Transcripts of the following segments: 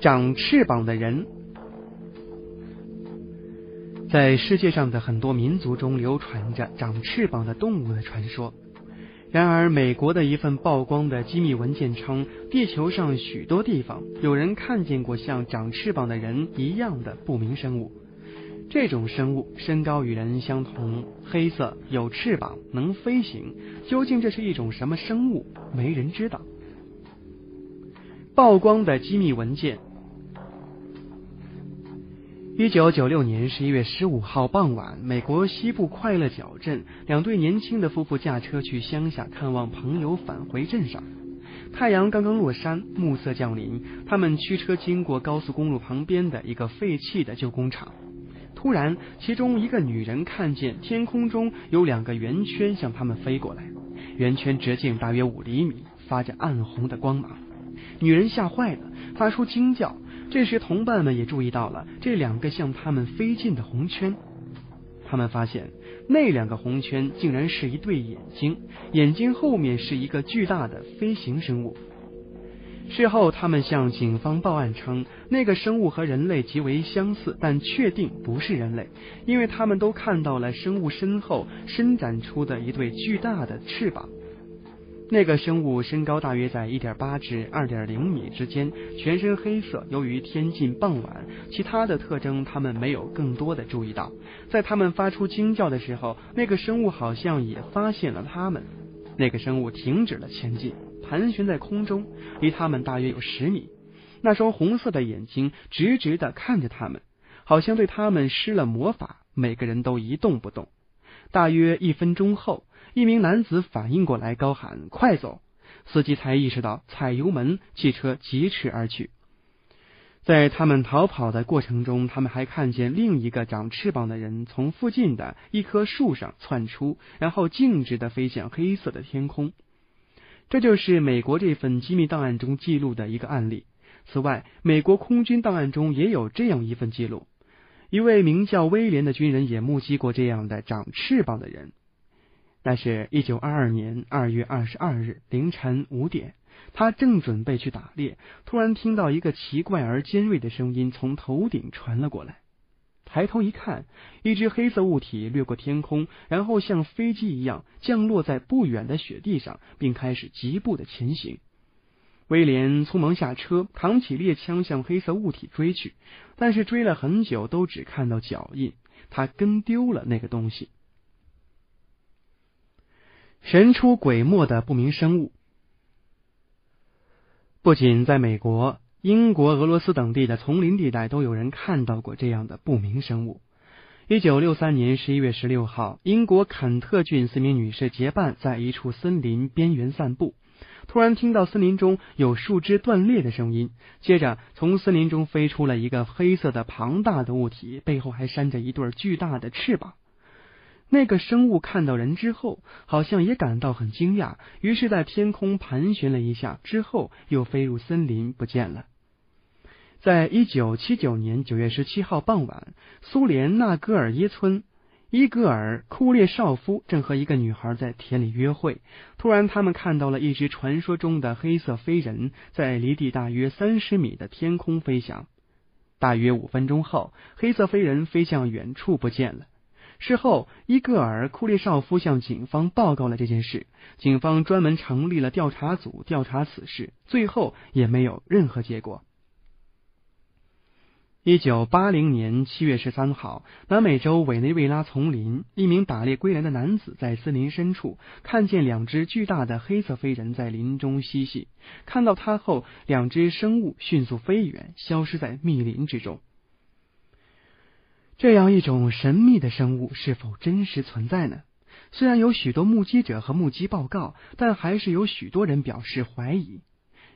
长翅膀的人，在世界上的很多民族中流传着长翅膀的动物的传说。然而，美国的一份曝光的机密文件称，地球上许多地方有人看见过像长翅膀的人一样的不明生物。这种生物身高与人相同，黑色，有翅膀，能飞行。究竟这是一种什么生物？没人知道。曝光的机密文件。一九九六年十一月十五号傍晚，美国西部快乐角镇，两对年轻的夫妇驾车去乡下看望朋友，返回镇上。太阳刚刚落山，暮色降临，他们驱车经过高速公路旁边的一个废弃的旧工厂。突然，其中一个女人看见天空中有两个圆圈向他们飞过来，圆圈直径大约五厘米，发着暗红的光芒。女人吓坏了，发出惊叫。这时，同伴们也注意到了这两个向他们飞近的红圈。他们发现那两个红圈竟然是一对眼睛，眼睛后面是一个巨大的飞行生物。事后，他们向警方报案称，那个生物和人类极为相似，但确定不是人类，因为他们都看到了生物身后伸展出的一对巨大的翅膀。那个生物身高大约在一点八至二点零米之间，全身黑色。由于天近傍晚，其他的特征他们没有更多的注意到。在他们发出惊叫的时候，那个生物好像也发现了他们。那个生物停止了前进。盘旋在空中，离他们大约有十米。那双红色的眼睛直直的看着他们，好像对他们施了魔法。每个人都一动不动。大约一分钟后，一名男子反应过来，高喊：“快走！”司机才意识到踩油门，汽车疾驰而去。在他们逃跑的过程中，他们还看见另一个长翅膀的人从附近的一棵树上窜出，然后径直的飞向黑色的天空。这就是美国这份机密档案中记录的一个案例。此外，美国空军档案中也有这样一份记录：一位名叫威廉的军人也目击过这样的长翅膀的人。那是一九二二年二月二十二日凌晨五点，他正准备去打猎，突然听到一个奇怪而尖锐的声音从头顶传了过来。抬头一看，一只黑色物体掠过天空，然后像飞机一样降落在不远的雪地上，并开始疾步的前行。威廉匆忙下车，扛起猎枪向黑色物体追去，但是追了很久都只看到脚印，他跟丢了那个东西。神出鬼没的不明生物，不仅在美国。英国、俄罗斯等地的丛林地带都有人看到过这样的不明生物。一九六三年十一月十六号，英国肯特郡四名女士结伴在一处森林边缘散步，突然听到森林中有树枝断裂的声音，接着从森林中飞出了一个黑色的庞大的物体，背后还扇着一对巨大的翅膀。那个生物看到人之后，好像也感到很惊讶，于是，在天空盘旋了一下，之后又飞入森林不见了。在一九七九年九月十七号傍晚，苏联纳戈尔耶村，伊戈尔·库列绍夫正和一个女孩在田里约会，突然，他们看到了一只传说中的黑色飞人，在离地大约三十米的天空飞翔。大约五分钟后，黑色飞人飞向远处不见了。事后，伊戈尔·库列绍夫向警方报告了这件事。警方专门成立了调查组调查此事，最后也没有任何结果。一九八零年七月十三号，南美洲委内瑞拉丛林，一名打猎归来的男子在森林深处看见两只巨大的黑色飞人在林中嬉戏。看到他后，两只生物迅速飞远，消失在密林之中。这样一种神秘的生物是否真实存在呢？虽然有许多目击者和目击报告，但还是有许多人表示怀疑。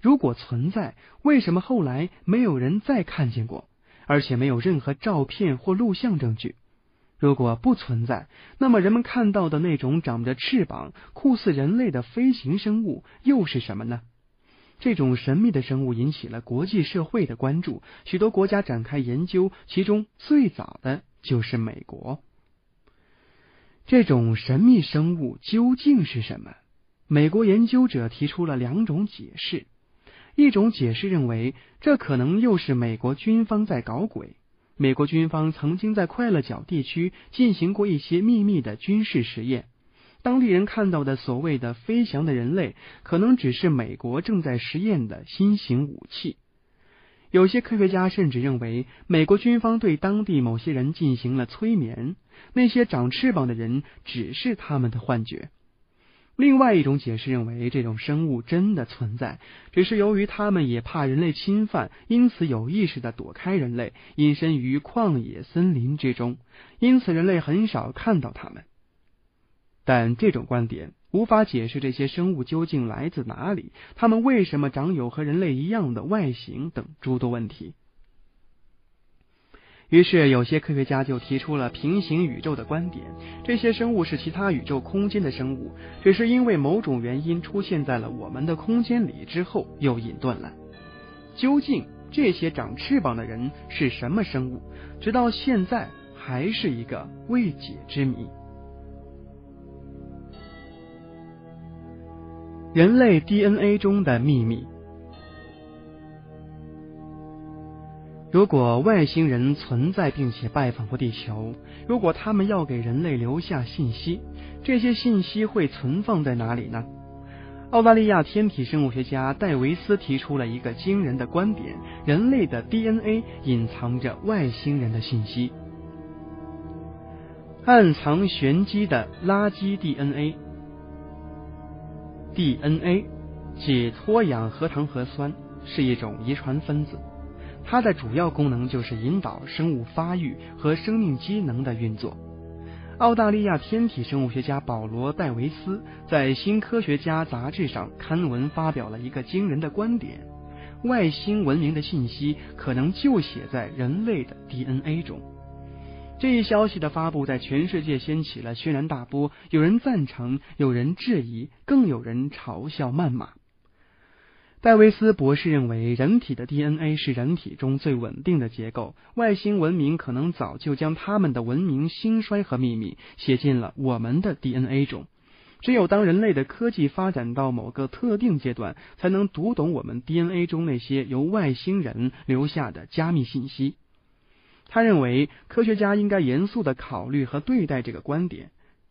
如果存在，为什么后来没有人再看见过，而且没有任何照片或录像证据？如果不存在，那么人们看到的那种长着翅膀、酷似人类的飞行生物又是什么呢？这种神秘的生物引起了国际社会的关注，许多国家展开研究，其中最早的就是美国。这种神秘生物究竟是什么？美国研究者提出了两种解释：一种解释认为，这可能又是美国军方在搞鬼。美国军方曾经在快乐角地区进行过一些秘密的军事实验，当地人看到的所谓的飞翔的人类，可能只是美国正在实验的新型武器。有些科学家甚至认为，美国军方对当地某些人进行了催眠，那些长翅膀的人只是他们的幻觉。另外一种解释认为，这种生物真的存在，只是由于他们也怕人类侵犯，因此有意识的躲开人类，隐身于旷野森林之中，因此人类很少看到他们。但这种观点无法解释这些生物究竟来自哪里，他们为什么长有和人类一样的外形等诸多问题。于是，有些科学家就提出了平行宇宙的观点。这些生物是其他宇宙空间的生物，只是因为某种原因出现在了我们的空间里之后又隐遁了。究竟这些长翅膀的人是什么生物？直到现在还是一个未解之谜。人类 DNA 中的秘密。如果外星人存在并且拜访过地球，如果他们要给人类留下信息，这些信息会存放在哪里呢？澳大利亚天体生物学家戴维斯提出了一个惊人的观点：人类的 DNA 隐藏着外星人的信息，暗藏玄机的垃圾 DNA。DNA，即脱氧核糖核酸，是一种遗传分子。它的主要功能就是引导生物发育和生命机能的运作。澳大利亚天体生物学家保罗·戴维斯在《新科学家》杂志上刊文发表了一个惊人的观点：外星文明的信息可能就写在人类的 DNA 中。这一消息的发布在全世界掀起了轩然大波，有人赞成，有人质疑，更有人嘲笑谩骂。戴维斯博士认为，人体的 DNA 是人体中最稳定的结构。外星文明可能早就将他们的文明兴衰和秘密写进了我们的 DNA 中。只有当人类的科技发展到某个特定阶段，才能读懂我们 DNA 中那些由外星人留下的加密信息。他认为，科学家应该严肃的考虑和对待这个观点。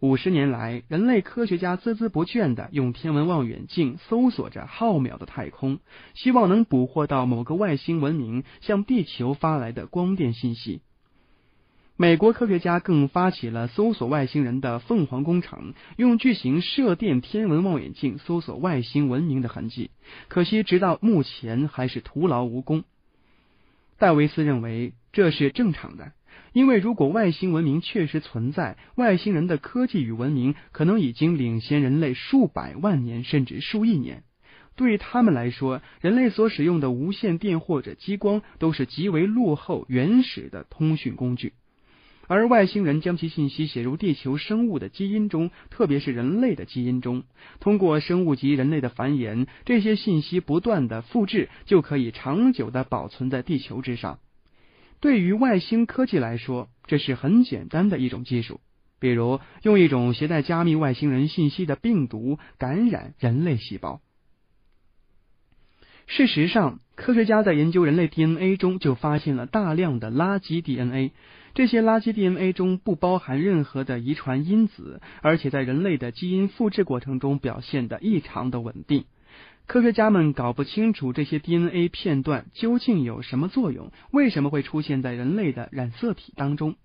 五十年来，人类科学家孜孜不倦地用天文望远镜搜索着浩渺的太空，希望能捕获到某个外星文明向地球发来的光电信息。美国科学家更发起了搜索外星人的“凤凰工程”，用巨型射电天文望远镜搜索外星文明的痕迹。可惜，直到目前还是徒劳无功。戴维斯认为这是正常的。因为如果外星文明确实存在，外星人的科技与文明可能已经领先人类数百万年甚至数亿年。对于他们来说，人类所使用的无线电或者激光都是极为落后、原始的通讯工具，而外星人将其信息写入地球生物的基因中，特别是人类的基因中，通过生物及人类的繁衍，这些信息不断的复制，就可以长久的保存在地球之上。对于外星科技来说，这是很简单的一种技术，比如用一种携带加密外星人信息的病毒感染人类细胞。事实上，科学家在研究人类 DNA 中就发现了大量的垃圾 DNA，这些垃圾 DNA 中不包含任何的遗传因子，而且在人类的基因复制过程中表现的异常的稳定。科学家们搞不清楚这些 DNA 片段究竟有什么作用，为什么会出现在人类的染色体当中？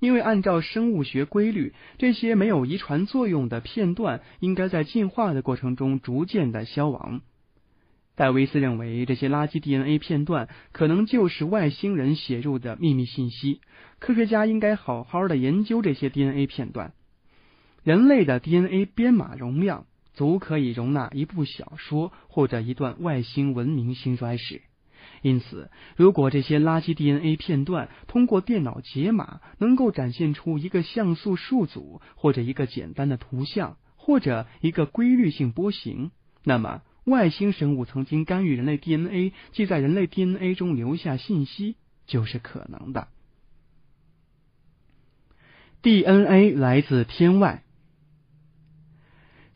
因为按照生物学规律，这些没有遗传作用的片段应该在进化的过程中逐渐的消亡。戴维斯认为，这些垃圾 DNA 片段可能就是外星人写入的秘密信息。科学家应该好好的研究这些 DNA 片段。人类的 DNA 编码容量。足可以容纳一部小说或者一段外星文明兴衰史。因此，如果这些垃圾 DNA 片段通过电脑解码，能够展现出一个像素数组，或者一个简单的图像，或者一个规律性波形，那么外星生物曾经干预人类 DNA，即在人类 DNA 中留下信息，就是可能的。DNA 来自天外。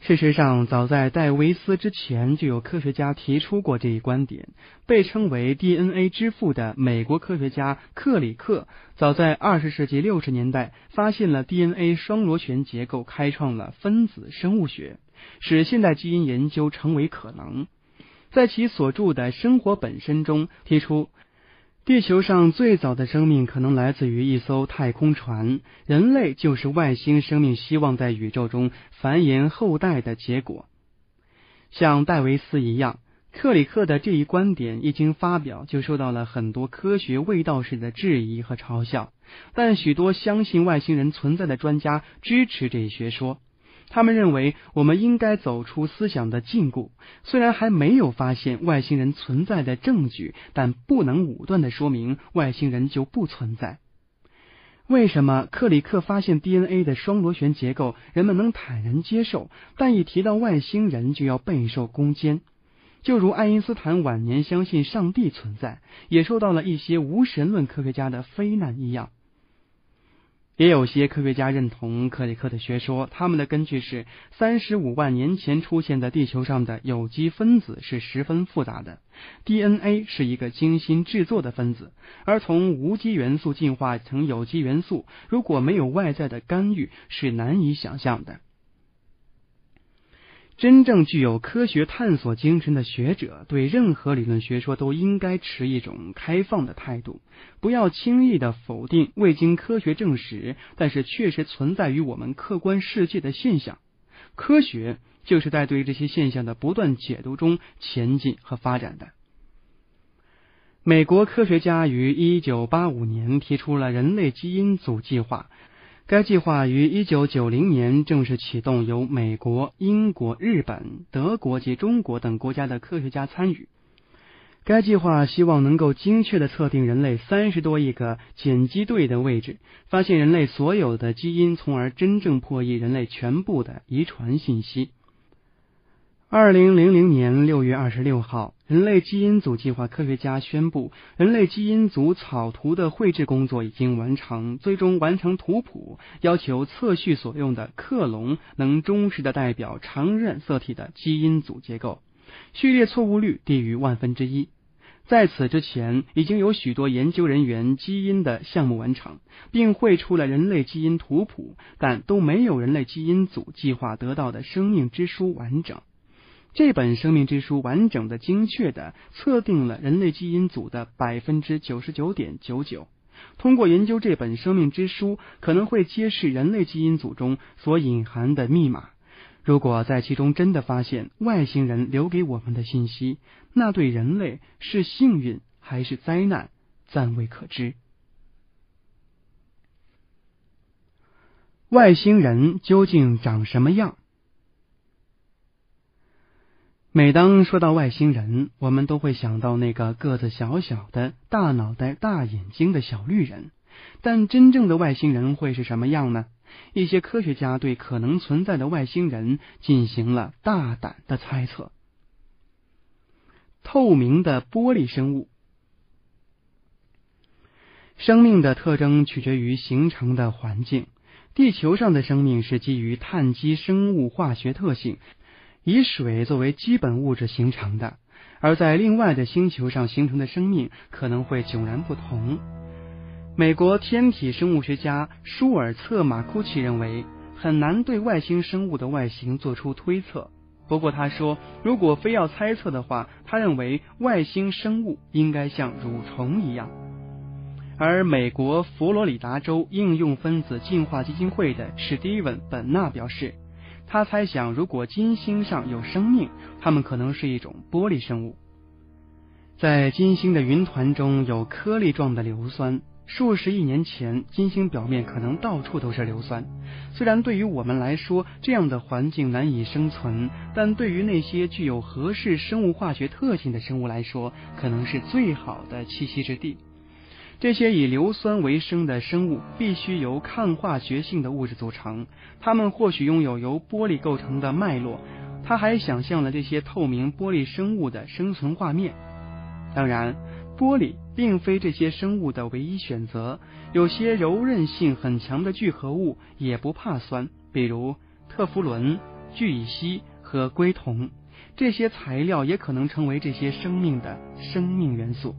事实上，早在戴维斯之前，就有科学家提出过这一观点。被称为 DNA 之父的美国科学家克里克，早在二十世纪六十年代发现了 DNA 双螺旋结构，开创了分子生物学，使现代基因研究成为可能。在其所著的《生活本身》中提出。地球上最早的生命可能来自于一艘太空船，人类就是外星生命希望在宇宙中繁衍后代的结果。像戴维斯一样，克里克的这一观点一经发表，就受到了很多科学卫道士的质疑和嘲笑。但许多相信外星人存在的专家支持这一学说。他们认为，我们应该走出思想的禁锢。虽然还没有发现外星人存在的证据，但不能武断的说明外星人就不存在。为什么克里克发现 DNA 的双螺旋结构，人们能坦然接受，但一提到外星人就要备受攻坚？就如爱因斯坦晚年相信上帝存在，也受到了一些无神论科学家的非难一样。也有些科学家认同克里克的学说，他们的根据是三十五万年前出现在地球上的有机分子是十分复杂的，DNA 是一个精心制作的分子，而从无机元素进化成有机元素，如果没有外在的干预，是难以想象的。真正具有科学探索精神的学者，对任何理论学说都应该持一种开放的态度，不要轻易的否定未经科学证实，但是确实存在于我们客观世界的现象。科学就是在对这些现象的不断解读中前进和发展的。美国科学家于一九八五年提出了人类基因组计划。该计划于一九九零年正式启动，由美国、英国、日本、德国及中国等国家的科学家参与。该计划希望能够精确的测定人类三十多亿个碱基对的位置，发现人类所有的基因，从而真正破译人类全部的遗传信息。二零零零年六月二十六号，人类基因组计划科学家宣布，人类基因组草图的绘制工作已经完成，最终完成图谱，要求测序所用的克隆能忠实的代表常染色体的基因组结构，序列错误率低于万分之一。在此之前，已经有许多研究人员基因的项目完成，并绘出了人类基因图谱，但都没有人类基因组计划得到的生命之书完整。这本生命之书完整的、精确的测定了人类基因组的百分之九十九点九九。通过研究这本生命之书，可能会揭示人类基因组中所隐含的密码。如果在其中真的发现外星人留给我们的信息，那对人类是幸运还是灾难，暂未可知。外星人究竟长什么样？每当说到外星人，我们都会想到那个个子小小的、大脑袋、大眼睛的小绿人。但真正的外星人会是什么样呢？一些科学家对可能存在的外星人进行了大胆的猜测：透明的玻璃生物。生命的特征取决于形成的环境。地球上的生命是基于碳基生物化学特性。以水作为基本物质形成的，而在另外的星球上形成的生命可能会迥然不同。美国天体生物学家舒尔策马库奇认为，很难对外星生物的外形做出推测。不过他说，如果非要猜测的话，他认为外星生物应该像蠕虫一样。而美国佛罗里达州应用分子进化基金会的史蒂文本纳表示。他猜想，如果金星上有生命，它们可能是一种玻璃生物。在金星的云团中有颗粒状的硫酸。数十亿年前，金星表面可能到处都是硫酸。虽然对于我们来说，这样的环境难以生存，但对于那些具有合适生物化学特性的生物来说，可能是最好的栖息之地。这些以硫酸为生的生物必须由抗化学性的物质组成，它们或许拥有由玻璃构成的脉络。他还想象了这些透明玻璃生物的生存画面。当然，玻璃并非这些生物的唯一选择，有些柔韧性很强的聚合物也不怕酸，比如特氟伦、聚乙烯和硅酮。这些材料也可能成为这些生命的生命元素。